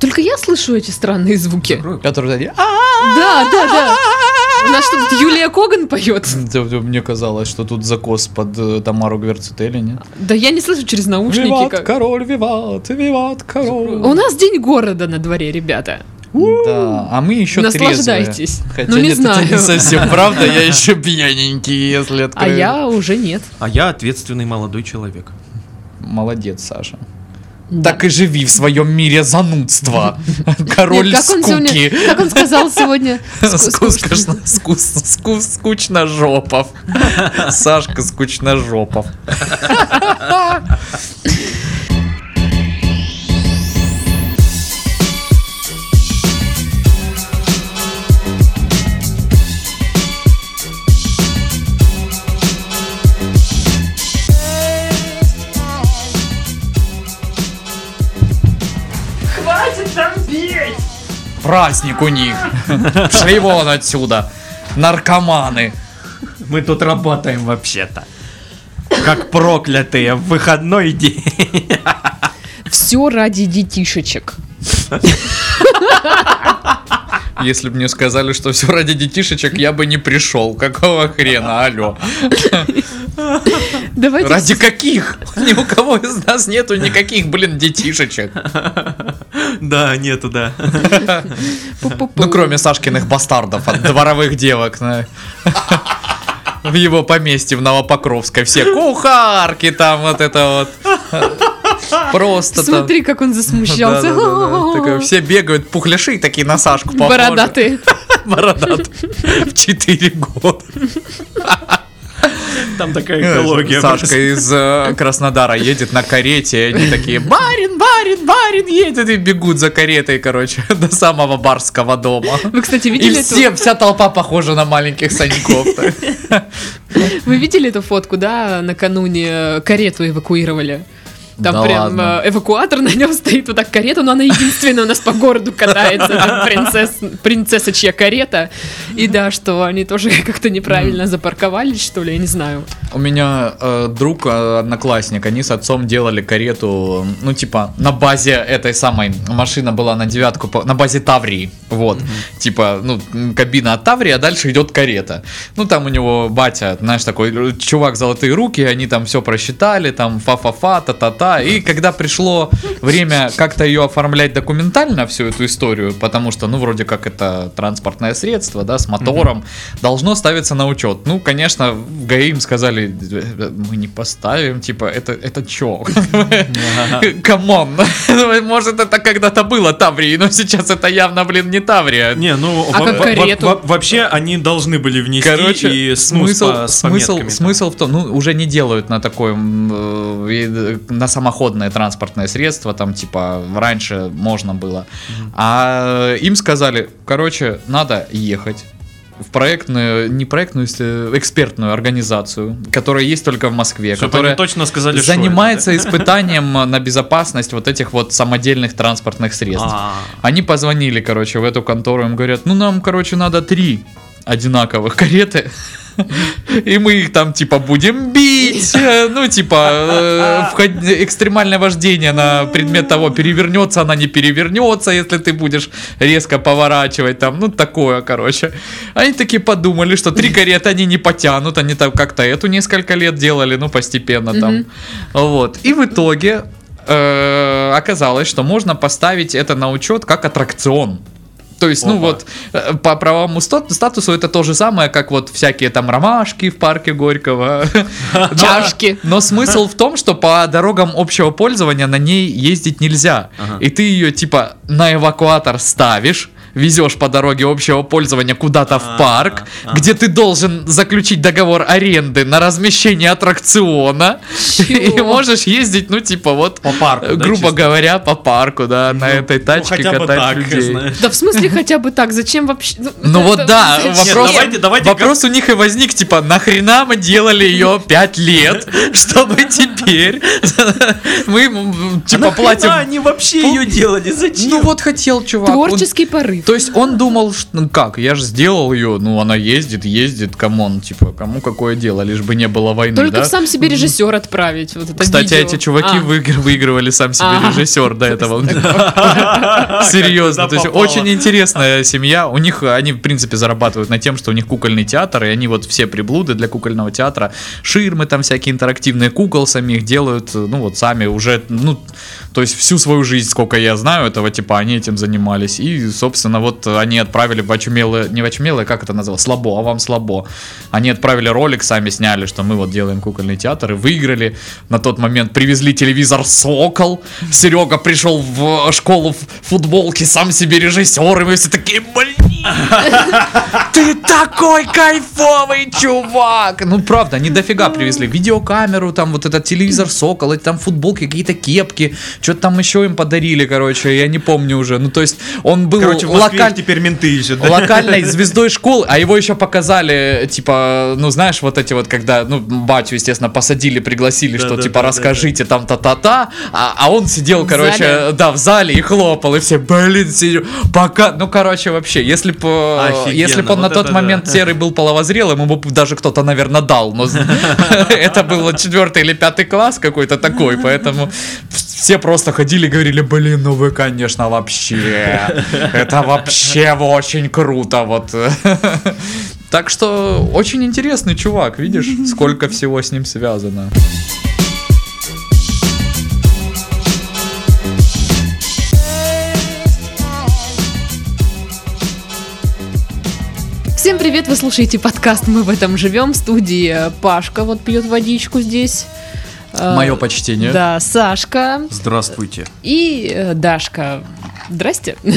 Только я слышу эти странные звуки. Которые такие, «А, Да, да, да. У нас что тут Юлия Коган поет? Мне казалось, что тут закос под э, Тамару Гверцетели, нет? Да я не слышу через наушники. Виват, как- король, виват, виват, король. У нас день города на дворе, ребята. Да, а мы еще Наслаждайтесь. трезвые. Хотя Ну, не нет, знаю. это не совсем правда, я еще пьяненький, если А открою. я уже нет. А я ответственный молодой человек. Молодец, Саша. Так и живи в своем мире занудства. Нет, Король как он сегодня, скуки. как он сказал сегодня? Ску- скучно. Скучно, скус- скус- скучножопов. Сашка Праздник у них. Шли вон отсюда. Наркоманы. Мы тут работаем вообще-то. Как проклятые в выходной день. Все ради детишечек. Если бы мне сказали, что все ради детишечек, я бы не пришел. Какого хрена, алло. Давайте Ради каких? Ни у кого из нас нету никаких, блин, детишечек. Да, нету, да. Ну, кроме Сашкиных бастардов от дворовых девок. на- В его поместье в Новопокровской. Все кухарки там, вот это вот. Просто. Смотри, как он засмущался. Такое, Все бегают, пухляши такие на Сашку похожи. Бородатые. Бородат. В 4 года. Там такая экология. Сашка из э, Краснодара едет на карете, и они такие, барин, барин, барин едет, и бегут за каретой, короче, до самого барского дома. Вы, кстати, И видели эту, все, вся толпа похожа на маленьких саньков. вы видели эту фотку, да, накануне э, карету эвакуировали? Там Да прям ладно. э, эвакуатор, на нем стоит вот так карета, но она единственная у нас по городу катается. Там принцесс, принцессочья карета. И да, что они тоже как-то неправильно запарковались, что ли, я не знаю. У меня э, друг, э, одноклассник, они с отцом делали карету, ну, типа, на базе этой самой, машина была на девятку, по- на базе Таврии, вот, типа, ну, кабина от Таврии, а дальше идет карета. Ну, там у него батя, знаешь, такой чувак золотые руки, они там все просчитали, там, фа-фа-фа, та-та-та, и когда пришло время как-то ее оформлять документально, всю эту историю, потому что, ну, вроде как это транспортное средство, да, с мотором, должно ставиться на учет. Ну, конечно, в ГАИ им сказали, «Э, мы не поставим, типа, это, это чё? Come on. Может, это когда-то было Таврии, но сейчас это явно, блин, не Таврия. Не, ну А вообще они должны были внести Короче, смысл, смысл, смысл в том, ну, уже не делают на такое, м, э, на самоходное транспортное средство, там, типа, раньше можно было. А им сказали, короче, надо ехать в проектную, не проектную, если- экспертную организацию, которая есть только в Москве, Чтоб которая точно сказали, занимается это, да? испытанием на безопасность вот этих вот самодельных транспортных средств. А, Они позвонили, короче, в эту контору, им говорят, ну нам, короче, надо три одинаковых кареты. И мы их там, типа, будем бить. Э, Ну, типа, э, экстремальное вождение на предмет того, перевернется она, не перевернется, если ты будешь резко поворачивать там. Ну, такое, короче. Они такие подумали, что три кареты они не потянут. Они там как-то эту несколько лет делали, ну, постепенно там. Вот. И в итоге э, оказалось, что можно поставить это на учет как аттракцион. То есть, ну Опа. вот, э, по правовому ста- статусу это то же самое, как вот всякие там ромашки в парке Горького. Но- Чашки. Но смысл в том, что по дорогам общего пользования на ней ездить нельзя. И ты ее типа на эвакуатор ставишь, везешь по дороге общего пользования куда-то в А, парк, а. где ты должен заключить договор аренды на размещение аттракциона. И можешь ездить, ну, типа, вот, По парку, да, грубо говоря, по парку, да, на Ну, этой ну, тачке катать так, людей. Да в смысле хотя бы так? Зачем вообще? Ну вот это- да, зачем? вопрос, давайте- давайте вопрос у них и возник, типа, нахрена мы делали ее 5 лет, чтобы теперь мы, А типа, нахрена платим... они вообще ее делали? Зачем? Ну вот хотел чувак, Творческий порыв. То есть он думал, что, ну как, я же сделал ее, ну она ездит, ездит, come on, типа, кому какое дело, лишь бы не было войны, Только да? сам себе режиссер отправить. Вот это Кстати, видео. эти чуваки А, выигр- выигрывали сам себе Ага. режиссер до этого. Серьезно. То есть очень интересная семья. У них, они, в принципе, зарабатывают на тем, что у них кукольный театр, и они вот все приблуды для кукольного театра, ширмы там всякие интерактивные кукол самих делают, ну вот сами уже, ну, то есть всю свою жизнь, сколько я знаю этого, типа, они этим занимались. И, собственно, вот они отправили в не в как это называлось, слабо, а вам слабо. Они отправили ролик, сами сняли, что мы вот делаем кукольный театр, и выиграли. На тот момент привезли телевизор «Сокол». Серега пришел в школу в футболке, сам себе режиссер, и мы все такие, блин, ты такой кайфовый чувак! Ну, правда, они дофига привезли. Видеокамеру, там вот этот телевизор «Сокол», эти там футболки, какие-то кепки, что-то там еще им подарили, короче, я не помню уже. Ну, то есть, он был Короче, локаль- теперь менты ищут. да? локальной звездой школы, а его еще показали, типа, ну знаешь, вот эти вот, когда, ну, батю, естественно, посадили, пригласили, Да, что, да, типа, да, да, расскажите там та-та-та, а, а он сидел, В короче, зале? да, в зале и хлопал, и все, блин, сидел, пока, ну, короче, вообще, если бы, если бы он на вот тот это момент да. серый был половозрелым, ему бы даже кто-то, наверное, дал, но это был четвертый или пятый класс какой-то такой, поэтому все просто ходили и говорили, блин, ну вы, конечно, вообще, это вообще очень круто, вот. Так что очень интересный чувак, видишь, сколько всего с ним связано. Всем привет, вы слушаете подкаст «Мы в этом живем» в студии Пашка вот пьет водичку здесь. Мое почтение. Да, Сашка Здравствуйте. и э, Дашка. Здрасте.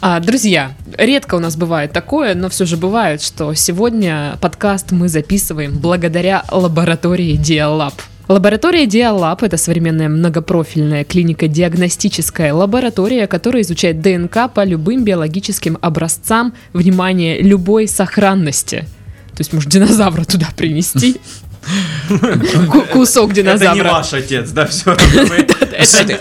А, друзья, редко у нас бывает такое, но все же бывает, что сегодня подкаст мы записываем благодаря лаборатории Диалаб. Лаборатория Диалаб – это современная многопрофильная клинико-диагностическая лаборатория, которая изучает ДНК по любым биологическим образцам, внимание, любой сохранности. То есть, может, динозавра туда принести? Ку- Кусок Это не динозавра. ваш отец, да, все.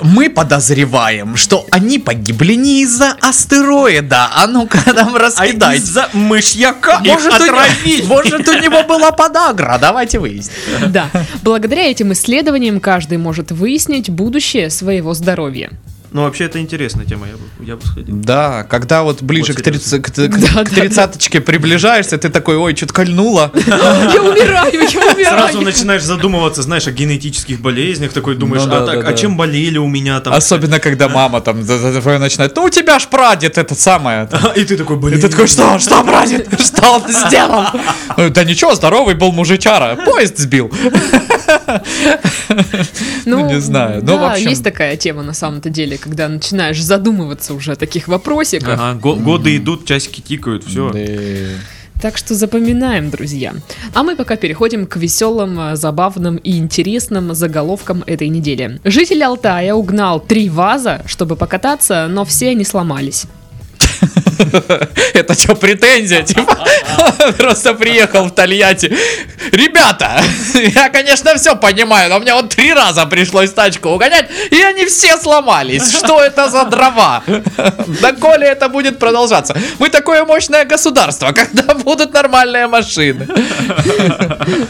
Мы подозреваем, что они погибли не из-за астероида. А ну-ка нам А раскидайте. из-за мышьяка Может, у него- отравили. может, у него была подагра, давайте выясним. Да. Благодаря этим исследованиям каждый может выяснить будущее своего здоровья. Ну, вообще, это интересная тема, я бы, я бы сходил. Да, когда вот ближе Вот к, 30, к, к- Да, к да, тридцаточке приближаешься, ты такой, ой, что-то кольнуло. Я умираю, я умираю. Сразу начинаешь задумываться, знаешь, о генетических болезнях, такой думаешь, Ну да, а, так, да, а да. чем болели у меня там? Особенно, когда мама там начинает, ну у тебя ж прадед этот самое. И ты такой, И блин. ты такой, что, что, прадед, что он сделал? «Ну, Да ничего, здоровый был мужичара, поезд сбил. Ну, не знаю. Ну, да, есть такая тема на самом-то деле, когда начинаешь задумываться уже о таких вопросиках. Ага, го- годы идут, часики тикают, все. Так что запоминаем, друзья. А мы пока переходим к веселым, э, забавным и интересным заголовкам этой недели. Житель Алтая угнал три ваза, чтобы покататься, но все они сломались. Это что, претензия? Типа, просто приехал в Тольятти. Ребята, я, конечно, все понимаю, но мне вот три раза пришлось тачку угонять, и они все сломались. Что это за дрова? Доколе это будет продолжаться? Мы такое мощное государство, когда будут нормальные машины.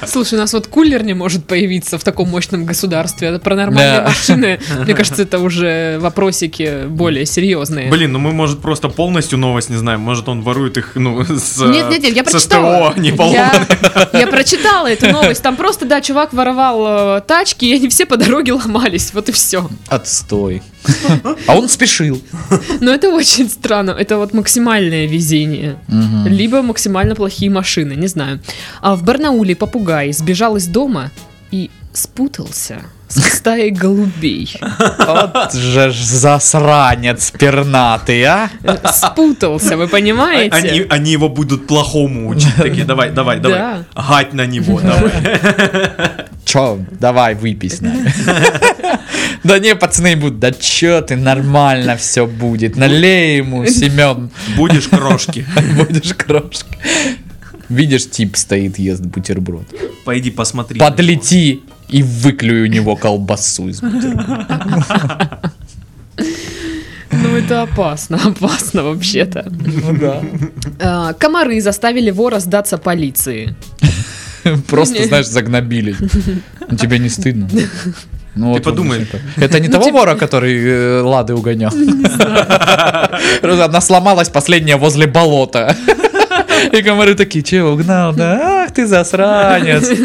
Слушай, у нас вот кулер не может появиться в таком мощном государстве. Это про нормальные Да. машины. Мне кажется, это уже вопросики более серьезные. Блин, ну мы, может, просто полностью новость не знаем. Может, он ворует их, ну, с... Нет, нет, нет, я прочитала. СТО, не я, я прочитала эту новость. Там просто, да, чувак воровал э, тачки, и они все по дороге ломались. Вот и все. Отстой. А он спешил. Но это очень странно. Это вот максимальное везение. Либо максимально плохие машины, не знаю. А в Барнауле попугай сбежал из дома и спутался с стаей голубей. Вот же ж засранец пернатый, а? Спутался, вы понимаете? Они, они его будут плохому учить. Такие, давай, давай, давай. Да. Гать на него, давай. Чё, давай выпей с нами. Да не, пацаны будут, да чё ты, нормально все будет. Налей ему, Семен, Будешь крошки. будешь крошки. Видишь, тип стоит, ест бутерброд. Пойди посмотри. Подлети и выклюй у него колбасу из бутерброда. Ну, это опасно, опасно вообще-то. Ну да. А, Комары заставили вора сдаться полиции. Просто, знаешь, загнобили. Ну, тебе не стыдно? Ну, вот подумай. вот Это Это не Ну, того типа- вора, который э, лады угонял. Она сломалась последняя возле болота. И комары такие, че, угнал? Да, ах ты засранец.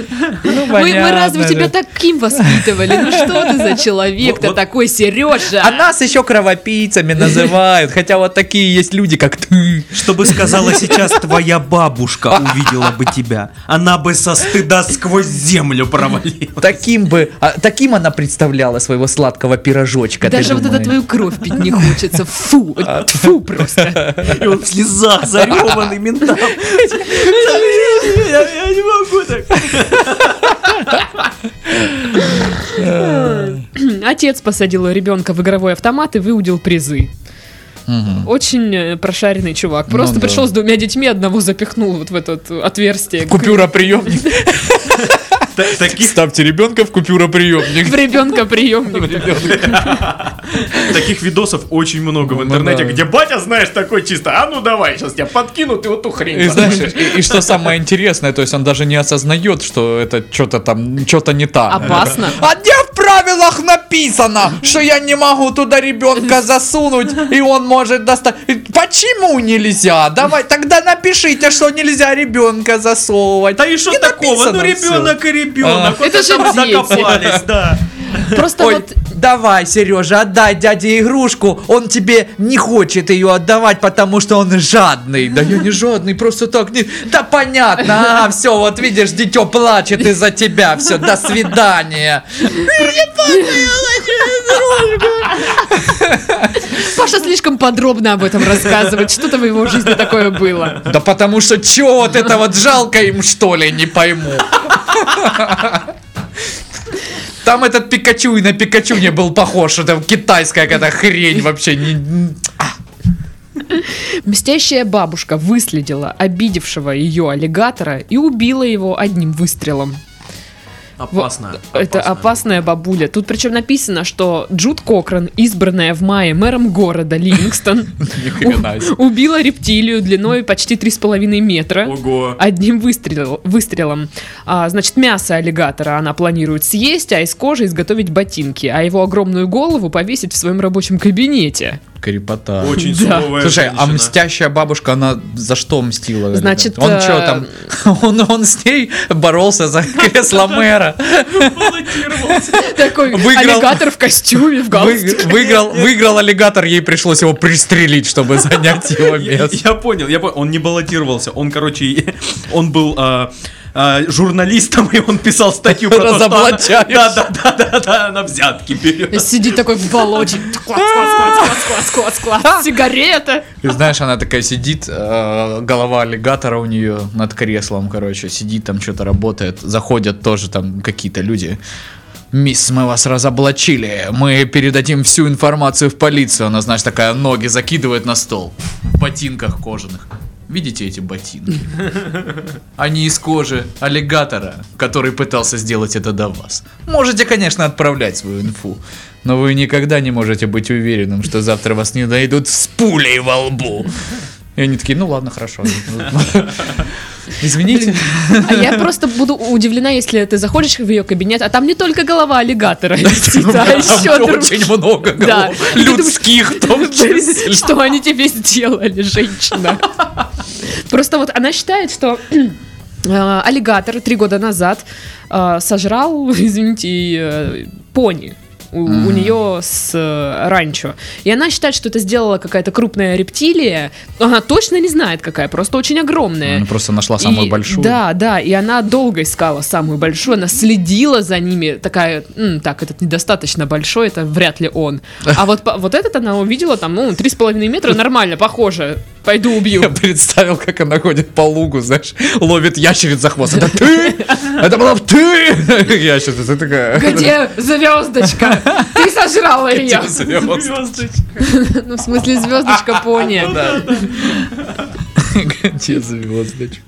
Ну, Мы, мы разве тебя таким воспитывали? Ну что ты за человек-то Вот- такой, Сережа? А нас еще кровопийцами называют, хотя вот такие есть люди, как ты. Что бы сказала сейчас твоя бабушка, увидела бы тебя. Она бы со стыда сквозь землю провалила. Таким бы, а, таким она представляла своего сладкого пирожочка. Даже вот это думаешь? твою кровь пить не хочется. Фу, фу просто. И он в слезах, зареванный ментам. Я я не могу так. Отец посадил ребенка в игровой автомат и выудил призы. Мгм. Очень э, прошаренный чувак. Просто Ну да. пришел с двумя детьми, одного запихнул вот в это отверстие. Купюроприемник. Та- Таких Ставьте ребенка в купюроприемник. В ребенка приемник. Таких видосов очень много в Ну интернете, где батя, знаешь, такой чисто, а ну давай, сейчас тебя подкину, ты вот ту хрень И знаешь, послушаешь». и, и что самое интересное, то есть он даже не осознает, что это что-то там, что-то не так. Опасно. А где в правилах написано, что я не могу туда ребенка засунуть, и он может достать? Почему нельзя? Давай, тогда напишите, что нельзя ребенка засовывать. Да и что такого? Ну написано ребенок и ребенок. Вот Это же дети. закопались, да. Просто Ой, вот давай, Сережа, отдай дяде игрушку. Он тебе не хочет ее отдавать, потому что он жадный. Да я не жадный, просто так не. Да понятно, а, все, вот видишь, дитё плачет из-за тебя. Все, до свидания. Паша слишком подробно об этом рассказывает. Что-то в его жизни такое было. Да потому что чё вот это вот жалко им, что ли, не пойму. Там этот Пикачу и на Пикачу не был похож. Это китайская какая-то хрень вообще. не- Мстящая бабушка выследила обидевшего ее аллигатора и убила его одним выстрелом. Опасно. Это опасная бабуля. Тут причем написано, что Джуд Кокран, избранная в мае мэром города Ливингстон, убила рептилию длиной почти 3,5 метра. Одним выстрел- выстрелом. А, значит, мясо аллигатора она планирует съесть, а из кожи изготовить ботинки, а его огромную голову повесить в своем рабочем кабинете. Крепота. Очень Да. суровая Слушай, а женщина. мстящая бабушка, она за что мстила? Значит, он э, что там? Он, он с ней боролся за кресло мэра. Баллотировался. Такой Выиграл. аллигатор в костюме, в галстуке. Выиграл, выиграл аллигатор, ей пришлось его пристрелить, чтобы занять его место. я понял, я понял. Он не баллотировался. Он, короче, он был а, журналистом, и он писал статью про то, что она-. Да, да, да, да, да, она взятки берет. Сидит такой в болоте. Клац, клац, клац, клац, клац, клац. Сигарета. И знаешь, она такая сидит, э, голова аллигатора у нее над креслом, короче, сидит там, что-то работает. Заходят тоже там какие-то люди. Мисс, мы вас разоблачили. Мы передадим всю информацию в полицию. Она, знаешь, такая ноги закидывает на стол. В ботинках кожаных. Видите эти ботинки? Они из кожи аллигатора, который пытался сделать это до вас. Можете, конечно, отправлять свою инфу, но вы никогда не можете быть уверенным, что завтра вас не найдут с пулей во лбу. И они такие, ну ладно, хорошо. Извините. А я просто буду удивлена, если ты заходишь в ее кабинет, а там не только голова аллигатора висит, а еще очень много голов. Людских в том числе. Что они тебе сделали, женщина? Просто вот она считает, что э, аллигатор три года назад э, сожрал, извините, э, пони. У, у нее с э, ранчо. И она считает, что это сделала какая-то крупная рептилия. Она точно не знает, какая, просто очень огромная. Она просто нашла самую И- большую. Да, да, и она долго искала самую большую, она следила за ними, такая, «М, так, этот недостаточно большой, это вряд ли он. А вот, вот этот она увидела, там, ну, три с половиной метра, нормально, похоже, пойду убью. Я представил, как она ходит по лугу, знаешь, ловит ящериц за хвост. Это ты? Это была ты! Ящерица такая. Где звездочка? Ты сожрала ее. Звездочка. Ну, в смысле, звездочка пони. Где звездочка?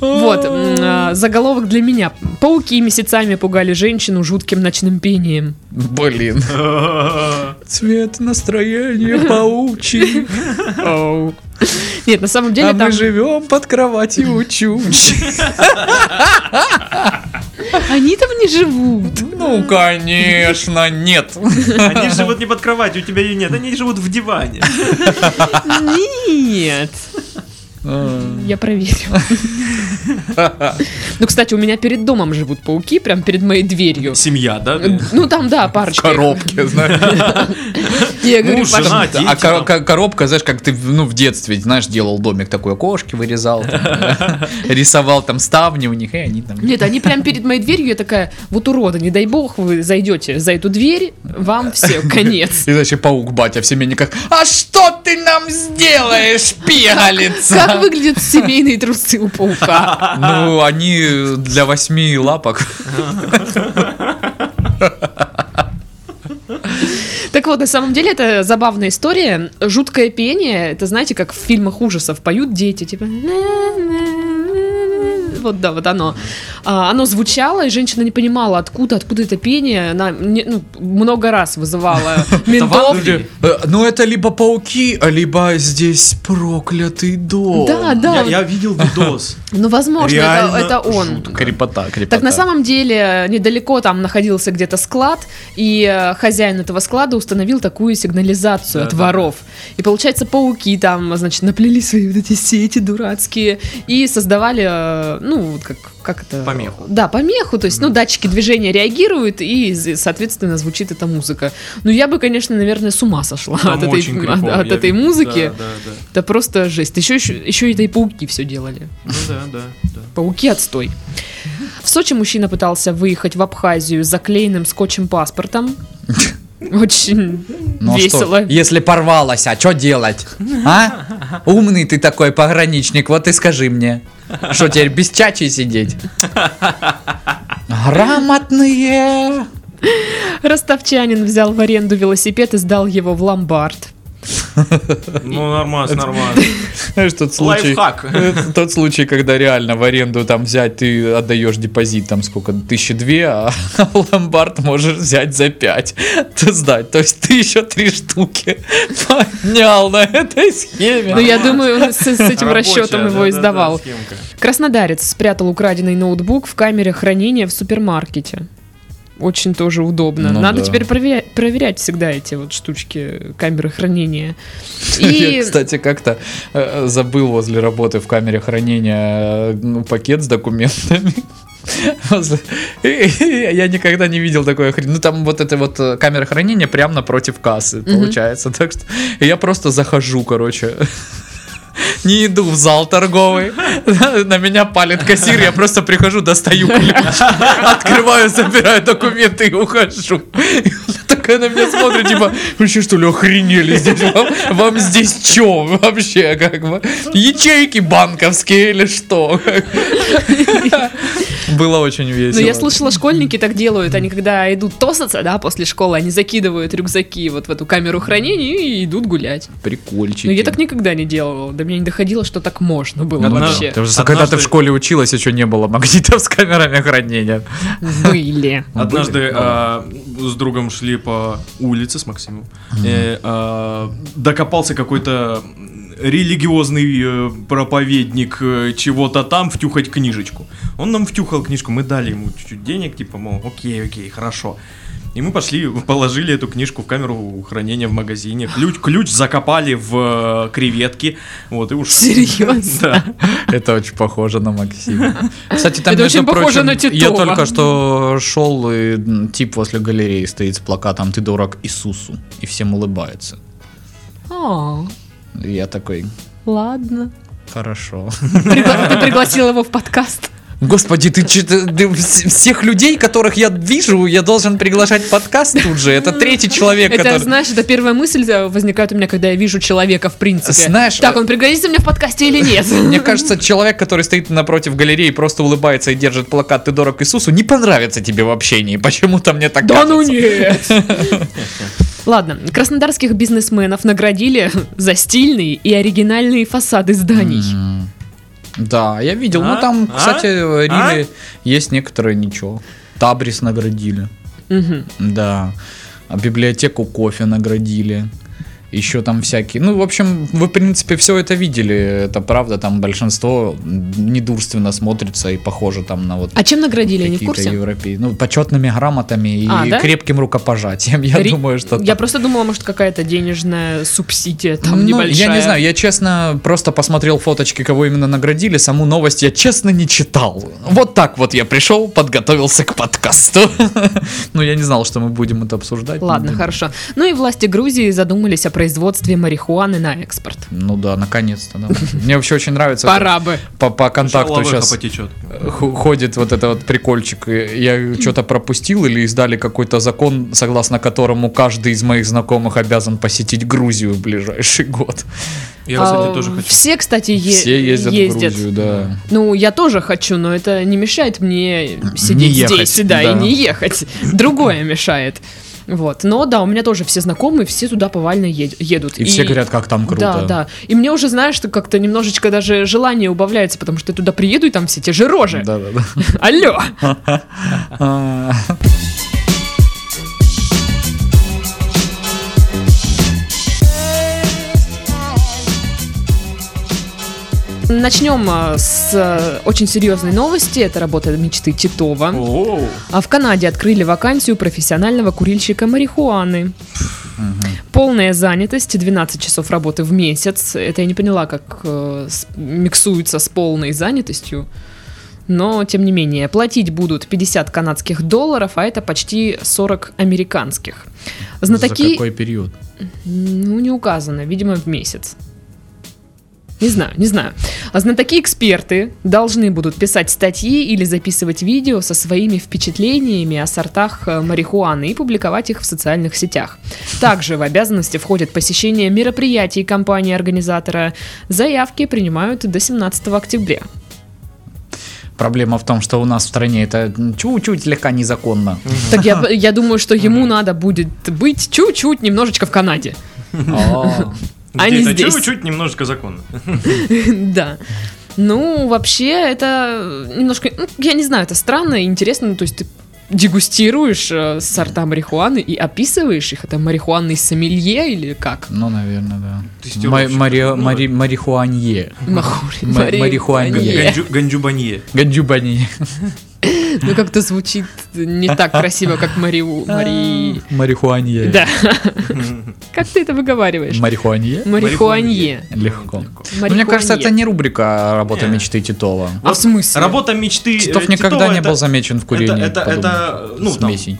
Вот, м, а, заголовок для меня. Пауки месяцами пугали женщину жутким ночным пением. Блин. Цвет настроения паучий. Нет, на самом деле А мы там... живем под кроватью чуч. Они там не живут. Ну, конечно, нет. Они живут не под кроватью, у тебя ее нет, они живут в диване. Нет. Я проверю. Ну, кстати, у меня перед домом живут пауки, прям перед моей дверью. Семья, да? Ну, там, да, В парочка. коробке, знаешь. Я говорю, Муж, А кор- коробка, знаешь, как ты, ну, в детстве, знаешь, делал домик такой, окошки вырезал, там, рисовал там ставни у них, и они там... Нет, они прям перед моей дверью, я такая, вот урода, не дай бог вы зайдете за эту дверь, вам все, конец. И значит, паук батя в семейниках, а что ты нам сделаешь, пигалица? Как выглядят семейные трусы у паука? Ну, они для восьми лапок. Так вот, на самом деле, это забавная история. Жуткое пение, это знаете, как в фильмах ужасов поют дети, типа... Вот, да, вот оно. А, оно звучало, и женщина не понимала, откуда, откуда это пение. Она не- ну, много раз вызывала ментов. Э, Ну, это либо пауки, либо здесь проклятый дом. Да, да. Я, видел видос. Ну, возможно, это, он. Крепота, крепота. Так на самом деле недалеко там находился где-то склад, и э, хозяин этого склада установил такую сигнализацию от воров. И получается, пауки там, значит, наплели свои вот эти сети дурацкие и создавали, э, ну, вот как, как это? Помеху. Да, помеху, то есть, ну, датчики движения реагируют, и, соответственно, звучит эта музыка. Ну, я бы, конечно, наверное, с ума сошла Там от этой, очень от- от этой музыки. Да, да, да. Это просто жесть. Еще, еще, еще это и пауки все делали. Ну да, да, да. Пауки отстой. В Сочи мужчина пытался выехать в Абхазию с заклеенным скотчем паспортом. Очень Ну а весело. что, если порвалась, а что делать? А? Умный ты такой пограничник, вот и скажи мне. Что теперь без чачи сидеть? Грамотные. Ростовчанин взял в аренду велосипед и сдал его в ломбард. Ну, нормально, нормально. Знаешь, тот случай, тот случай, когда реально в аренду там взять, ты отдаешь депозит там сколько, тысячи две, а ломбард можешь взять за пять, ты сдать. То есть ты еще три штуки поднял на этой схеме. Ну, я думаю, он с, этим расчетом его да, и да, сдавал. схемка. Краснодарец спрятал украденный ноутбук в камере хранения в супермаркете. Очень тоже удобно. Ну Надо да. теперь проверять, проверять всегда эти вот штучки камеры хранения. Я, И кстати, как-то э, забыл возле работы в камере хранения э, ну, пакет с документами. Я никогда не видел такой хрень. Ну, там вот эта вот э, камера хранения прямо напротив кассы, получается. Так что я просто захожу, короче. Не иду в зал торговый. На меня палит кассир, я просто прихожу, достаю ключ, открываю, забираю документы и ухожу. Такая на меня смотрит, типа, вы что, что ли, охренели здесь? Вам, вам здесь что вообще, как бы? Ячейки банковские или что? Было очень Ну, весело. я слышала, школьники так делают. Они, когда идут тосаться, да, после школы, они закидывают рюкзаки вот в эту камеру хранения и идут гулять. Прикольчики. Но я так никогда не делала. До меня не доходило, что так можно было Одна- вообще. Потому что когда ты в школе училась, еще не было магнитов с камерами хранения. Были. Однажды Были? а, с другом шли по улице с Максимом. э, а, докопался какой-то религиозный э, проповедник э, чего-то там втюхать книжечку. Он нам втюхал книжку, мы дали ему чуть-чуть денег, типа, мол, окей, окей, хорошо. И мы пошли, положили эту книжку в камеру хранения в магазине. Ключ, ключ закопали в э, креветки. Вот, и уж... Серьезно? Да. Это очень похоже на Максима. Кстати, там, Это между очень похоже прочим, на Титова. Я только что шел, и тип возле галереи стоит с плакатом «Ты дурак Иисусу», и всем улыбаются. А, И я такой, ладно. хорошо. Ты пригласил его в подкаст. Господи, ты, ты- ты вс- всех людей, которых я вижу, я должен приглашать подкаст тут же. Это третий человек, Это, который... знаешь, это первая мысль э, возникает у меня, когда я вижу человека, в принципе. Знаешь, Так, э, он пригодится мне в подкасте или нет? Мне кажется, человек, который стоит напротив галереи, просто улыбается и держит плакат «Ты дорог Иисусу», не понравится тебе в общении. Почему-то мне так Да ну кажется. нет! Ладно, краснодарских бизнесменов наградили за стильные и оригинальные фасады зданий. М, Да, я видел. А? Ну там, А? кстати, в Риме есть некоторые ничего. Табрис наградили. Мгм. Да. а библиотеку кофе наградили. Еще там всякие. Ну, в общем, вы, в принципе, все это видели. Это правда, там большинство недурственно смотрится и похоже там на вот А чем наградили, не в курсе? европей. Ну, почетными грамотами и А, да? крепким рукопожатием. Я Ри- думаю, что Я просто думала, может, какая-то денежная субсидия там Ну, небольшая. я не знаю, я честно просто посмотрел фоточки, кого именно наградили, саму новость я честно не читал. Вот так вот я пришел, подготовился к подкасту. Ну, я не знал, что мы будем это обсуждать. Ладно, хорошо. Ну и власти Грузии задумались о производстве марихуаны на экспорт. Ну да, наконец-то. да. Мне вообще очень нравится. Пора бы. По, по контакту сейчас потечет. ходит вот это вот прикольчик. Я что-то пропустил или издали какой-то закон, согласно которому каждый из моих знакомых обязан посетить Грузию в ближайший год. Я, кстати, А, тоже хочу. Все, кстати, е- Все ездят, в Грузию, да. Ну, я тоже хочу, но это не мешает мне сидеть ехать, здесь, да, да. и не ехать. Другое мешает. Вот. Но да, у меня тоже все знакомые, все туда повально ед- едут. И, все говорят, как там круто. Да, да. И мне уже, знаешь, что как-то немножечко даже желание убавляется, потому что я туда приеду, и там все те же рожи. Да, да, да. Алло! Начнем а, с а, очень серьезной новости. Это работа мечты Титова. А в Канаде открыли вакансию профессионального курильщика марихуаны. Полная занятость, 12 часов работы в месяц. Это я не поняла, как э, с- миксуется с полной занятостью. Но, тем не менее, платить будут 50 канадских долларов, а это почти 40 американских. Знатоки... За какой период? Ну, не указано, видимо, в месяц. Не знаю, не знаю. А знатоки-эксперты должны будут писать статьи или записывать видео со своими впечатлениями о сортах э, марихуаны и публиковать их в социальных сетях. Также в обязанности входит посещение мероприятий компании-организатора. Заявки принимают до 17 октября. Проблема в том, что у нас в стране это чуть-чуть слегка незаконно. Так я, я думаю, что ему надо будет быть чуть-чуть немножечко в Канаде. А не Где-то здесь. чуть-чуть немножечко законно. Да. Ну, вообще, это немножко, ну, я не знаю, это странно и интересно. Ну, то есть ты дегустируешь э, сорта марихуаны и описываешь их. Это марихуанный сомелье или как? Ну, наверное, да. Тестировщик. Ма- мари- Ну, мари- Марихуанье. Махури- Ма- мари- марихуане. марихуане. Ганджу- Ганджубанье. Ну, как-то звучит не так красиво, как Мариу... Мари... Марихуанье. Да. Как ты это выговариваешь? Марихуанье? Марихуанье. Легко. Ну, Мне кажется, это не рубрика работа Не. мечты Титова. А в смысле? Работа мечты. э, Титов никогда Титова не был замечен в курении. Это, ну, там, э,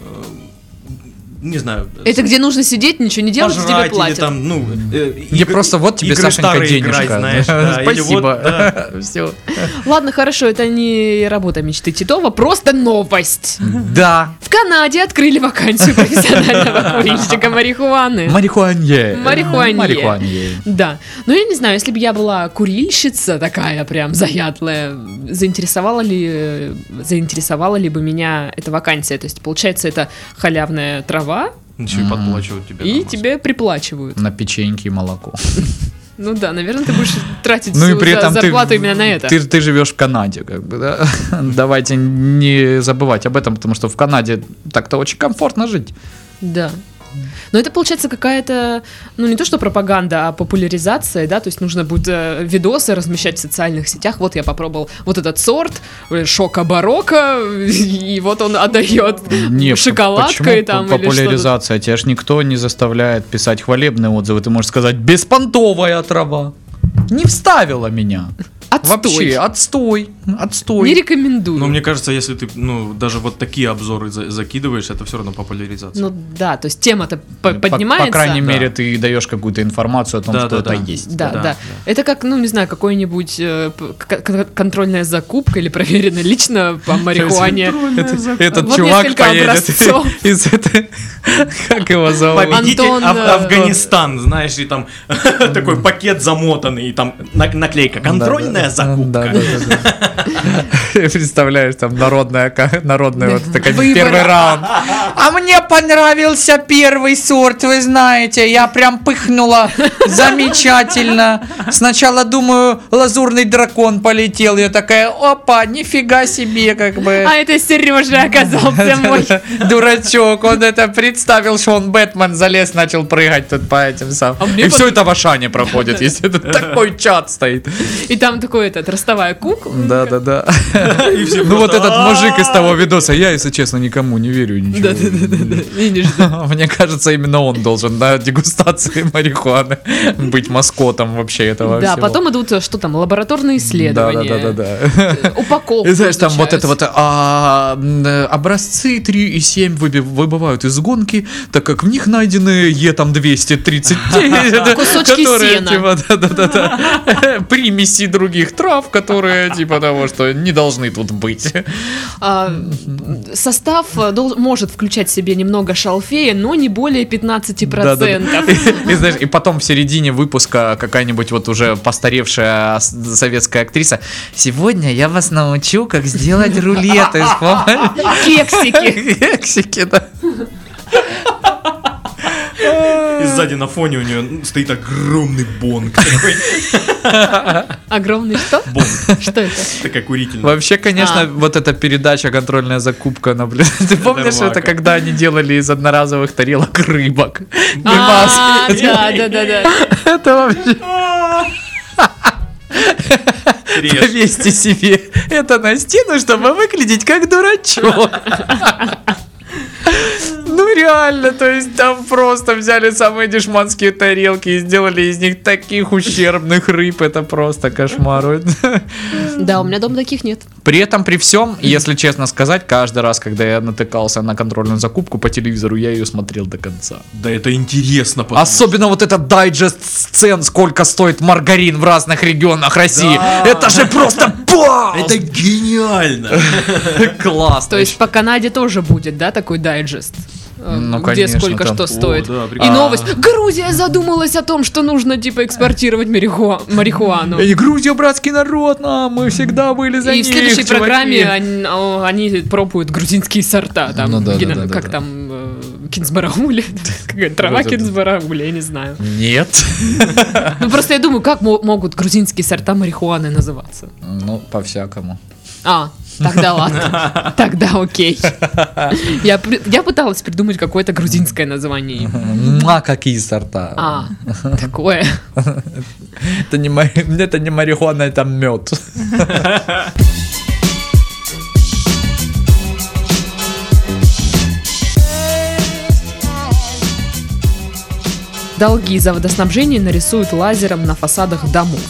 не знаю. Это где нужно сидеть, ничего не делать, и тебе пожрать или платят. там, ну, э, Где просто вот тебе, Сашенька, денежка. играть, знаешь, да, или вот, Спасибо. да. Все. Ладно, хорошо, это не работа мечты Титова, просто новость. Да. В Канаде открыли вакансию профессионального курильщика марихуаны. Марихуанье. Марихуанье. Марихуанье. Да. Ну, я не знаю, если бы я была курильщица такая прям заядлая, заинтересовала ли, заинтересовала ли бы меня эта вакансия? То есть, получается, это халявная трава, Еще и подплачивают тебе. и тебе приплачивают. На печеньки и молоко. Ну да, наверное, ты будешь тратить Ну и при этом ты, зарплату именно на это. Ты, ты живешь в Канаде, как бы, да? Давайте не забывать об этом, потому что в Канаде так-то очень комфортно жить. Да. Но это получается какая-то, ну не то что пропаганда, а популяризация, да, то есть нужно будет э, видосы размещать в социальных сетях. Вот я попробовал вот этот сорт э, шока барокко, и вот он отдает Не, шоколадкой там популяризация? Тебя ж никто не заставляет писать хвалебные отзывы. Ты можешь сказать «беспонтовая трава». Не вставила меня. Отстой. Вообще, отстой. Отстой. Не рекомендую. Но мне кажется, если ты, ну, даже вот такие обзоры за- закидываешь, это все равно популяризация. Ну да, то есть тема-то по- По- поднимается. По, крайней Да. мере, ты даешь какую-то информацию о том, Да, что да, это да. есть. Да, да, Да, да. Это как, ну, не знаю, какой-нибудь э, контрольная закупка или проверено лично по марихуане. Этот, чувак поедет из этой... Как его зовут? Победитель э, Афганистан, знаешь, и там такой пакет замотанный, и там на- наклейка «Контрольная закупка. Да, да, да, да. Представляешь, там народная, народная вот такая первый раунд. А мне понравился первый сорт, вы знаете, я прям пыхнула, замечательно. Сначала думаю, лазурный дракон полетел, я такая, опа, нифига себе, как бы. А это Сережа оказался мой. Дурачок, он это представил, что он Бэтмен залез, начал прыгать тут по этим самым. А И под- все это в Ашане проходит, если это такой чат стоит. И там такой этот ростовая кукла. Да, да, да. И все Ну вот этот мужик из того видоса, я, если честно, никому не верю ничего. Да, да, да, да, да. Да. Мне кажется, именно он должен на дегустации марихуаны быть маскотом вообще этого Да, потом идут, э, что там, лабораторные Да, да, исследования. да, да, да. Упаковка. И знаешь, там вот это вот а, э, образцы 3 и 7 выби- выбывают из гонки, так как в них найдены Е там 230, Кусочки которые, сена. типа, да-да-да, примеси других трав, которые типа того, что не должны тут быть. А, Состав э, может включать в себе немного шалфея, но не более 15%. Да-да-да. И, знаешь, и потом в середине выпуска какая-нибудь вот уже постаревшая советская актриса. Сегодня я вас научу, как сделать рулеты. Кексики. Кексики, да. И сзади на фоне у нее стоит огромный бонг. Огромный что? Бонг. Что это? Такая курительная. Вообще, конечно, А. вот эта передача «Контрольная закупка» наблюдает. Ты помнишь, это когда они делали из одноразовых тарелок рыбок? А, да, да, да, да. Это вообще... Режь. Повесьте себе это на стену, чтобы выглядеть как дурачок. Ну реально, то есть там просто взяли самые дешманские тарелки и сделали из них таких ущербных рыб, это просто кошмар. Да, у меня дома таких нет. При этом, при всем, если честно сказать, каждый раз, когда я натыкался на контрольную закупку по телевизору, я ее смотрел до конца. Да это интересно. Особенно вот этот дайджест сцен, сколько стоит маргарин в разных регионах России. Да. Это же просто бам! Это гениально. классно. То есть по Канаде тоже будет, да, такой дайджест? Э, Ну, где конечно, сколько там. что О, стоит. да, И новость. Грузия задумалась о том, что нужно типа экспортировать марихуа- марихуану. И Грузия, братский народ, нам, мы всегда были за И в следующей программе они, пробуют грузинские сорта. Там, как там, кинзбараули, какая трава кинзбараули, я не знаю. Нет. Ну просто я думаю, как мо- могут грузинские сорта марихуаны называться? Ну, по-всякому. А, тогда ладно. Тогда окей. Я, я пыталась придумать какое-то грузинское название. им. А какие сорта? А, такое. Это не, ма- это не марихуана, это мед. Долги за водоснабжение нарисуют лазером на фасадах домов.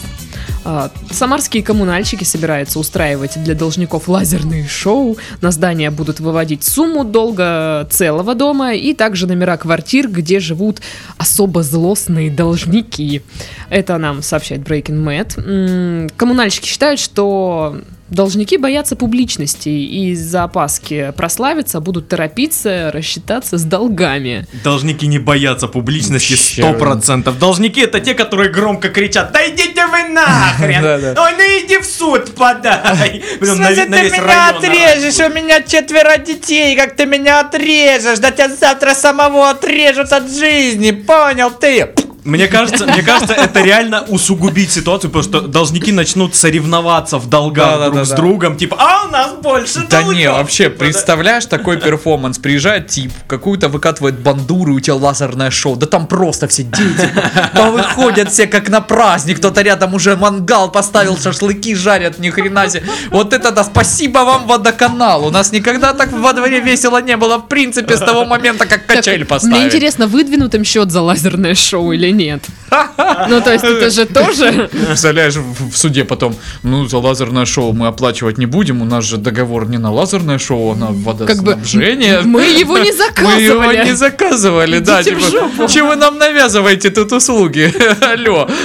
А, Самарские коммунальщики собираются устраивать для должников лазерные шоу. На здание будут выводить сумму долга целого дома и также номера квартир, где живут особо злостные должники. Это нам сообщает Breaking Mad. Коммунальщики считают, что должники боятся публичности и из-за опаски прославиться будут торопиться рассчитаться с долгами. Должники не боятся публичности Вообще. 100%. Должники это те, которые громко кричат Да идите вы нахрен! Ой, ну иди в суд подай! Прям на на весь район орать. у меня четверо детей, как ты меня отрежешь, да тебя завтра самого отрежут от жизни, понял ты? Мне кажется, мне кажется, это реально усугубит ситуацию, потому что должники начнут соревноваться в долгах Да-да-да-да. друг с другом, типа, а у нас больше Да долгов!» не, вообще, представляешь такой перформанс? Приезжает тип, какую-то выкатывает бандуру, и у тебя лазерное шоу. Да там просто все дети выходят все как на праздник. Кто-то рядом уже мангал поставил, шашлыки жарят, ни хрена себе. Вот это да, спасибо вам, водоканал. У нас никогда так во дворе весело не было, в принципе, с того момента, как Так, качель Мне поставили. интересно, выдвинут им счет за лазерное шоу или нет? Ну, то есть это же тоже... Представляешь, в, суде потом, ну, за лазерное шоу мы оплачивать не будем, у нас же договор не на лазерное шоу, а на водоснабжение. мы его не Мы его заказывали. не заказывали, да, типа, жопу. че вы нам навязываете тут услуги? Алло.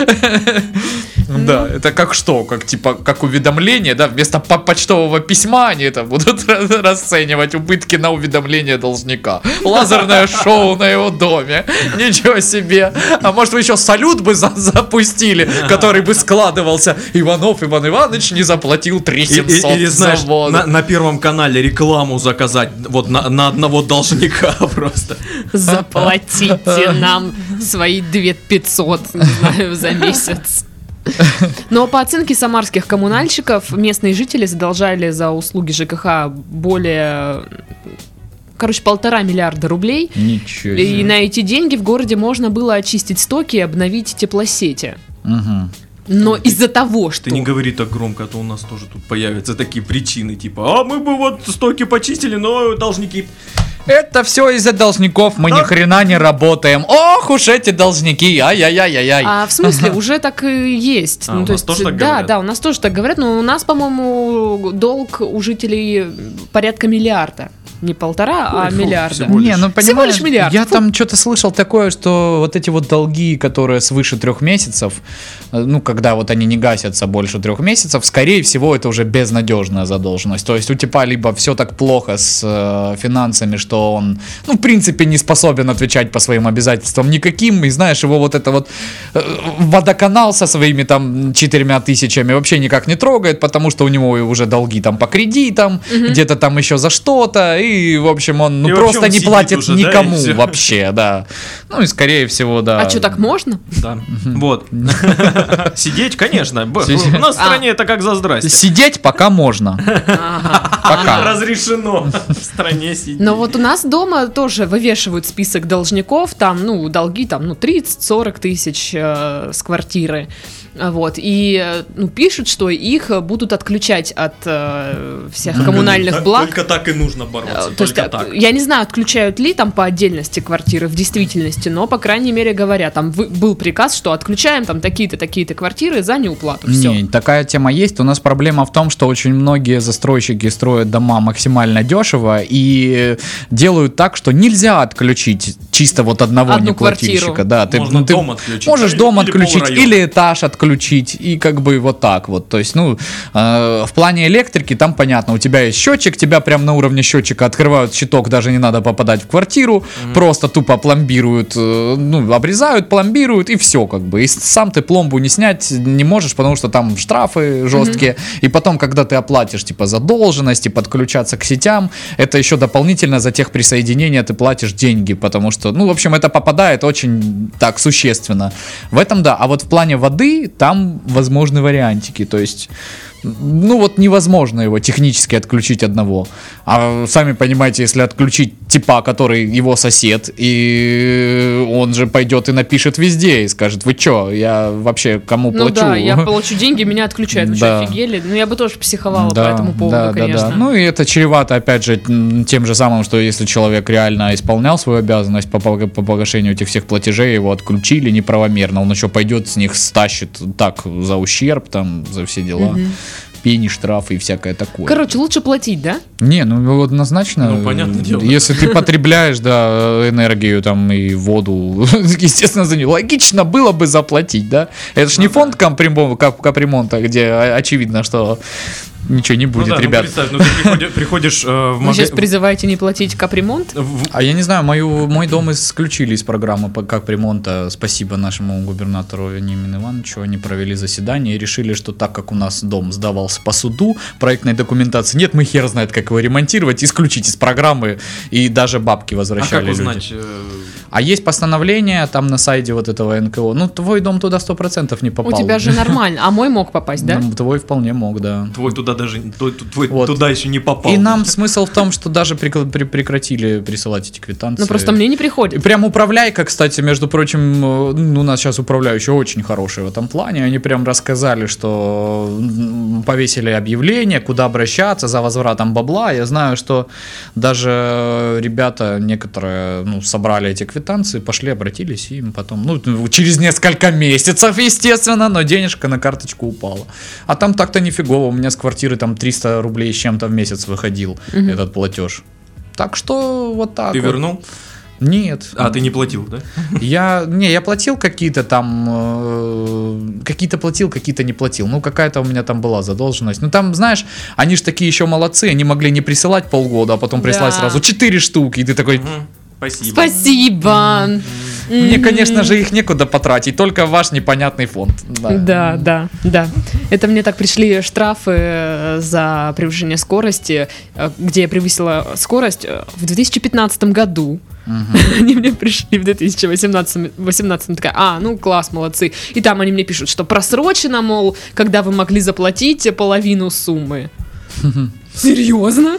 Да, это как что? Как типа, как уведомление, да, вместо по- почтового письма они это будут ра- расценивать убытки на уведомление должника. Лазерное шоу на его доме. Ничего себе. А может, вы еще салют бы за- запустили, который бы складывался. Иванов Иван Иванович не заплатил И- 3700 и- Или, знаешь, на, на первом канале рекламу заказать вот на, на одного должника просто. Заплатите нам свои 2500, не знаю, за месяц. Но по оценке самарских коммунальщиков, местные жители задолжали за услуги ЖКХ более, короче, полтора миллиарда рублей. Ничего И себе. на эти деньги в городе можно было очистить стоки и обновить теплосети. Мгм. Но из-за того, что... Ты не говори так громко, а то у нас тоже тут появятся такие причины, типа, а мы бы вот стоки почистили, но должники. Это все из-за должников, мы ни Так. хрена не работаем. Ох уж эти должники, ай-яй-яй-яй-яй. А в смысле, уже так и есть. А, ну, у то нас есть, тоже так да, говорят? да, у нас тоже так говорят, но у нас, по-моему, долг у жителей порядка миллиарда. Не полтора, а Фу, миллиарда. всего лишь. Не, ну Всего понимаешь, лишь миллиард. я Фу. там что-то слышал такое, что вот эти вот долги, которые свыше трех месяцев, э, ну, когда вот они не гасятся больше трех месяцев, скорее всего, это уже безнадежная задолженность. То есть у типа либо все так плохо с э, финансами, что он, ну, в принципе, не способен отвечать по своим обязательствам никаким, и знаешь, его вот это вот э, водоканал со своими там четырьмя тысячами вообще никак не трогает, потому что у него уже долги там по кредитам, где-то там еще за что-то, и, в общем, он ну, И просто он не платит уже, да, и никому всё. вообще, да. Ну и скорее всего, да. А что, так можно? Да. Вот. Сидеть, конечно. У нас в стране это как за здрасте. Сидеть пока можно. Пока. Разрешено в стране сидеть. Но вот у нас дома тоже вывешивают список должников, там, ну, долги, там, ну, 30-40 тысяч э, с квартиры. А Вот, и, ну, пишут, что их э, будут отключать от э, всех коммунальных Так- благ. Только так и нужно бороться. Э, То есть, Только э, так. я не знаю, отключают ли там по отдельности квартиры в действительности, но, по крайней мере, говорят, там вы- был приказ, что отключаем там такие-то, такие-то квартиры за неуплату. Все. Не, такая тема есть. У нас проблема в том, что очень многие застройщики строят дома максимально дешево и делают так, что нельзя отключить чисто вот одного Одну неплательщика. квартиру. Да, ты, Можно ну, ты дом отключить, Можешь или- дом или отключить или этаж отключить и как бы вот так вот. То есть, ну, э, в плане электрики там понятно, у тебя есть счетчик, тебя прям на уровне счетчика открывают щиток, даже не надо попадать в квартиру, просто тупо пломбируют, э, ну, обрезают, пломбируют и все как бы. И сам ты пломбу не снять не можешь, потому что там штрафы жесткие. И потом, когда ты оплатишь типа задолженность и подключаться к сетям, это еще дополнительно за тех присоединения ты платишь деньги, потому что, ну, в общем, это попадает очень так существенно. В этом да. А вот в плане воды там возможны вариантики. То есть ну вот невозможно его технически отключить одного. А сами понимаете, если отключить типа, который его сосед, и он же пойдет и напишет везде и скажет, вы чё, я вообще кому Ну плачу? да, я получу деньги, меня отключают. Вы что, Да. офигели? Ну я бы тоже психовала по Да, этому поводу, да, да, конечно. да. Ну и это чревато, опять же, тем же самым, что если человек реально исполнял свою обязанность по, пог- по погашению этих всех платежей, его отключили неправомерно, он еще пойдет с них стащит так за ущерб, там, за все дела. Пени, штрафы и всякое такое. Короче, лучше платить, да? Не, ну однозначно. Ну, понятное дело. Если ты потребляешь, да, энергию там и воду, естественно, за нее логично было бы заплатить, да? Это ж не фонд капремон- кап- капремонта, где о- очевидно, что ничего не Ну будет, да, ну ребят. представь, ну ты приходи- приходишь э, в Вы сейчас магазин. призываете не платить капремонт? А я не знаю, мою, мой дом исключили из программы по- как ремонта. Спасибо нашему губернатору Немину Ивановичу. Они провели заседание и решили, что так как у нас дом сдавался по суду, проектной документации нет, мы хер знает, как его ремонтировать, исключить из программы и даже бабки А возвращали как люди. узнать? э, А есть постановление там на сайте вот этого НКО. Ну, твой дом туда 100% не попал. У тебя же нормально, а мой мог попасть, да? Ну, твой вполне мог, да. Твой туда даже твой, Вот. туда еще не попал. И нам смысл в том, что даже прекра- пре- прекратили присылать эти квитанции. Ну просто мне не приходит. Прям управляйка, кстати, между прочим, э, ну, у нас сейчас управляющие очень хорошие в этом плане. Они прям рассказали, что повесили объявление, куда обращаться за возвратом бабла. Я знаю, что даже ребята некоторые ну, собрали эти квитанции, пошли, обратились, и им потом, ну, через несколько месяцев, естественно, но денежка на карточку упала. А там так-то нифигово, у меня с квартиры там 300 рублей с чем-то в месяц выходил этот платеж. Так что вот так. Ты вот. вернул? Нет. А, ты не платил, да? Я, не, я платил какие-то там, э, какие-то платил, какие-то не платил. Ну, какая-то у меня там была задолженность. Ну, там, знаешь, они же такие еще молодцы, они могли не присылать полгода, а потом прислать Да. сразу 4 штуки, и ты такой, Мгм. Спасибо. Спасибо. Мне, конечно же, их некуда потратить, только ваш непонятный фонд. Да, да, да. Это мне так пришли штрафы э, за превышение скорости, э, где я превысила скорость э, в 2015 году. Они мне пришли в 2018 18 такая, а, ну класс, молодцы. И там они мне пишут, что просрочено, мол, когда вы могли заплатить половину суммы. Серьезно?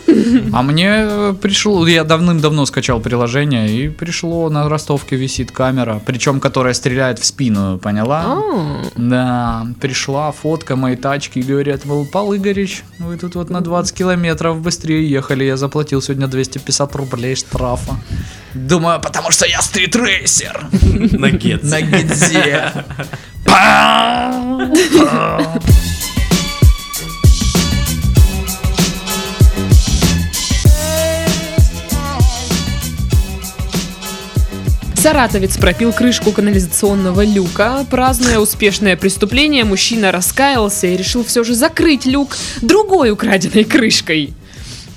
А мне э, пришло, я давным-давно скачал приложение, и пришло, на ростовке висит камера, причем которая стреляет в спину, поняла? А, Да, пришла фотка моей тачки и говорят, Пал Игоревич, вы тут вот на 20 километров быстрее ехали, я заплатил сегодня 250 рублей штрафа. Думаю, потому что я стритрейсер На Гетце. на гидзе. Саратовец пропил крышку канализационного люка. Празднуя успешное преступление, мужчина раскаялся и решил все же закрыть люк другой украденной крышкой.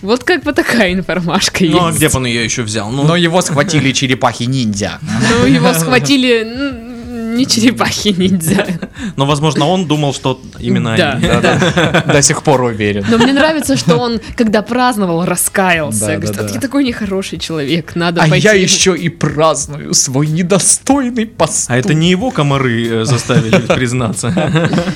Вот как бы такая информашка есть. Ну, а где бы он ее еще взял? Ну, Но его схватили черепахи-ниндзя. Ну, его схватили не черепахи ниндзя. но, возможно, он думал, что именно Да, они. да. До сих пор уверен. Но мне нравится, что он, когда праздновал, раскаялся. Да, Говорит, да, «А да. ты такой нехороший человек, надо А пойти. я еще и праздную свой недостойный поступок. А это не его комары э, заставили признаться.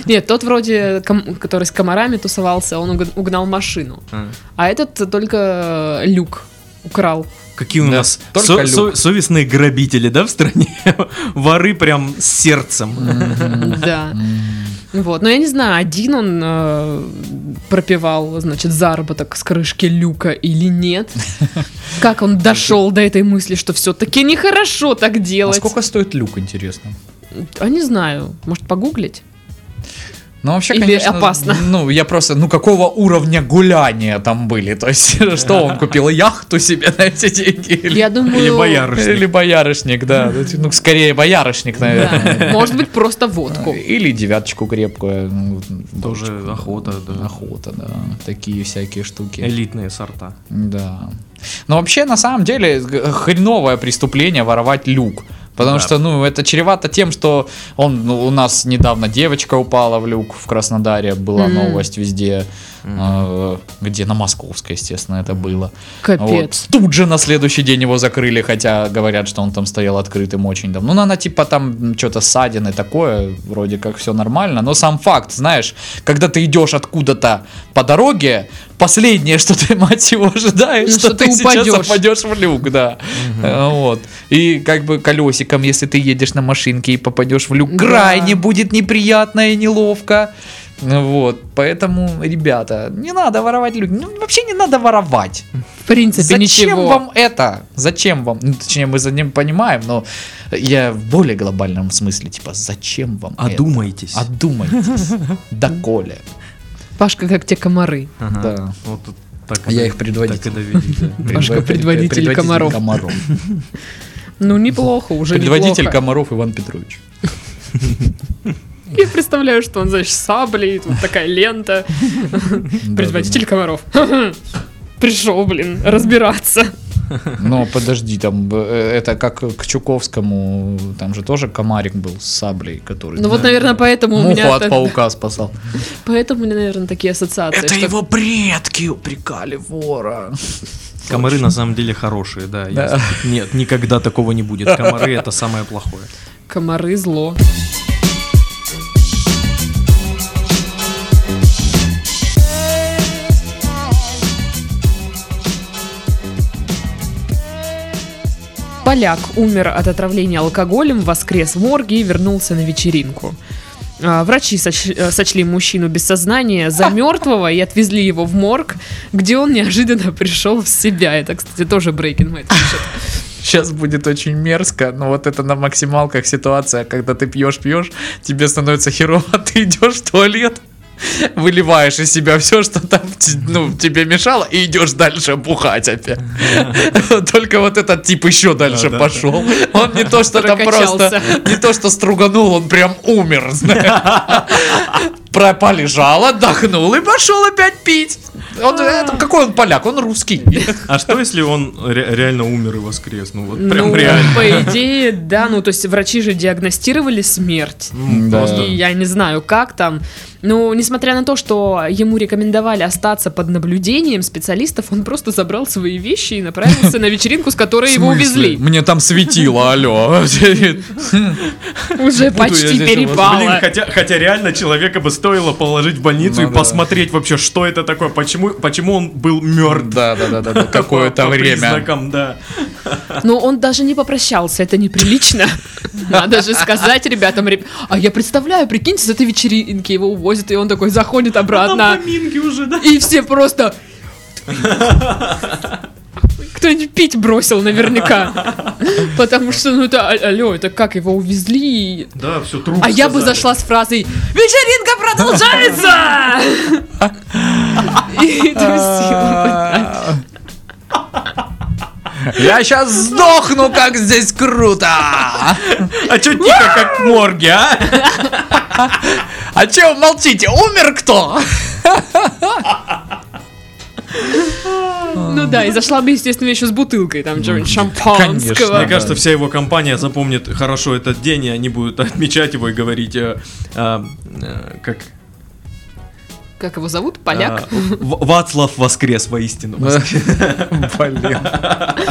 Нет, тот вроде, который с комарами тусовался, он уг- угнал машину. А. А этот только люк украл. Какие у Да, нас со- со- совестные грабители, да, в стране? Воры прям с сердцем. Да. Вот, но я не знаю, один он э, пропивал, значит, заработок с крышки люка или нет. Как он дошел до этой мысли, что все-таки нехорошо так А делать. сколько стоит люк, интересно? А не знаю, может погуглить? Ну, вообще, Или конечно, опасно? Ну, я просто, ну, какого уровня гуляния там были? То есть, что он купил, яхту себе на эти деньги? Или, Я думаю... Или боярышник. или боярышник, да. Ну, скорее боярышник, наверное. Может быть, просто водку. Или девяточку крепкую. ну, Тоже охота, да. Охота, да. Такие всякие штуки. Элитные сорта. Да. Но вообще, на самом деле, хреновое преступление воровать люк. Потому Да. что, ну, это чревато тем, что он, ну, у нас недавно девочка упала в люк в Краснодаре, была Мгм. новость везде, э, где на Московской, естественно, это было. Капец. Вот. Тут же на следующий день его закрыли, хотя говорят, что он там стоял открытым очень давно. Ну, она типа там что-то ссадины такое, вроде как все нормально. Но сам факт, знаешь, когда ты идешь откуда-то по дороге, последнее, что ты, мать его, ожидаешь, Ну, что, что ты, ты сейчас упадешь. упадешь в люк, да. Э, Вот. И как бы колесиком, если ты едешь на машинке и попадешь в люк, Да. крайне будет неприятно и неловко. Вот, поэтому, ребята, не надо воровать люк. Ну, вообще не надо воровать. В принципе, Зачем ничего. вам это? Зачем вам? Ну, точнее, мы за ним понимаем, но я в более глобальном смысле, типа, зачем вам это? Одумайтесь. Одумайтесь. Доколе. Пашка, как те комары. Ага. Да. Вот тут так Я их предводитель. Так и. Пашка, Предво- предводитель комаров. Ну, неплохо, уже Предводитель неплохо. комаров Иван Петрович. Я представляю, что он, знаешь, с саблей, тут такая лента. Предводитель комаров. Пришел, блин, разбираться. Но подожди, там э, это как к Чуковскому, там же тоже комарик был с саблей, который Ну вот, наверное, поэтому у муху меня... от так- паука спасал. Поэтому у меня, наверное, такие ассоциации. Это что- его предки упрекали вора. Комары на самом деле хорошие, да. Да. Нет, никогда такого не будет. Комары это самое плохое. Комары зло. Поляк умер от отравления алкоголем, воскрес в морге и вернулся на вечеринку. А, Врачи соч- э, сочли мужчину без сознания за мертвого и отвезли его в морг, где он неожиданно пришел в себя. Это, кстати, тоже Breaking Bad пишет. Сейчас будет очень мерзко, но вот это на максималках ситуация, когда ты пьешь-пьешь, тебе становится херово, ты идешь в туалет, выливаешь из себя все, что там ну, тебе мешало, и идешь дальше бухать опять. Только вот этот тип еще дальше пошел. Он не то, что там просто, не то, что струганул, он прям умер, знаешь. про- полежал, отдохнул и пошел опять пить. Он, это, какой он поляк? Он русский. А что если он ре- реально умер и воскрес? Ну вот Ну, прям реально. по идее, да, ну то есть врачи же диагностировали смерть. Да. И я не знаю, как там. Ну, несмотря на то, что ему рекомендовали остаться под наблюдением специалистов, он просто забрал свои вещи и направился на вечеринку, с которой его увезли. Мне там светило, алло. Уже почти перепало. Блин, хотя, хотя реально человека бы стоило положить в больницу Ну и да. посмотреть вообще, что это такое, почему, почему он был мертв. Да, да, да, да, да, какое-то По время. признакам, да. Но он даже не попрощался, это неприлично. Надо же сказать ребятам, «Реб- а я представляю, прикиньте, с этой вечеринки его увозят, и он такой заходит Там обратно. поминки уже, да? И все просто... Кто-нибудь пить бросил наверняка. Потому что, ну это, а- алло, это как его увезли? Да, все труп А я бы зашла с фразой «Вечеринка продолжается!» И. Я сейчас сдохну, как здесь круто! А чё тихо, как в морге, а? А че вы молчите? Умер кто? Ну да, и зашла бы, естественно, еще с бутылкой, там, чего-нибудь шампанского. конечно. Мне кажется, вся его компания запомнит хорошо этот день, и они будут отмечать его и говорить, э, а, э, как... Как его зовут? Поляк? а, Вацлав воскрес воистину. Блин.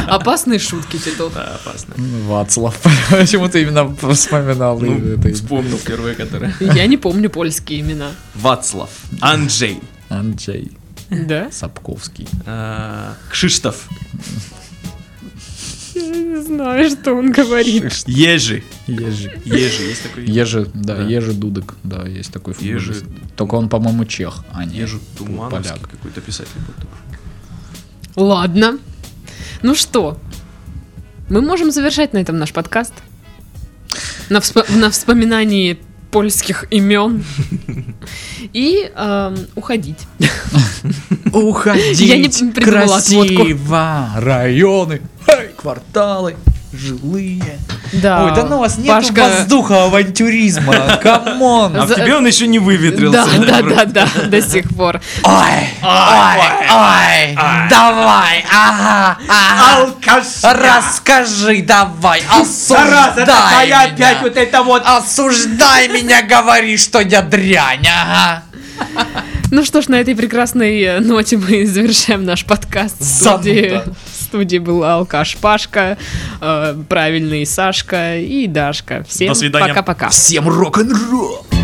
Опасные шутки, Титов. Да, опасно. Вацлав. Почему ты именно вспоминал Ну, вспомнил первые, которые. Я не помню польские имена. Вацлав. Анджей. Анджей Да? Сапковский. а, Кшиштоф. Я не знаю, что он говорит. Ежи. Ежи. Ежи, есть такой? Ежи, да, Да. Ежи Дудок, да, есть такой Ежи-. Только он, по-моему, чех, а не Ежи Тумановский поляк. какой-то писатель был такой. Ладно. Ну что, мы можем завершать на этом наш подкаст. На, вспо- на вспоминании польских имен. И эм, уходить. Уходить Я не придумала отводку. красиво, районы, эй, кварталы, жилые. Да. Ой, да ну у вас нет Пашка- воздуха авантюризма, come on. А в За- тебе он еще не выветрился. Да, да, да, да, до сих пор. Ой, ой, ой, давай, ага, ага. Расскажи, давай, осуждай меня. это вот... Осуждай меня, говори, что я дрянь, ага. Ну что ж, на этой прекрасной ноте мы завершаем наш подкаст. В студии, Зануда. в студии был Алкаш Пашка, э, правильный Сашка и Дашка. Всем пока-пока. Всем рок-н-ролл.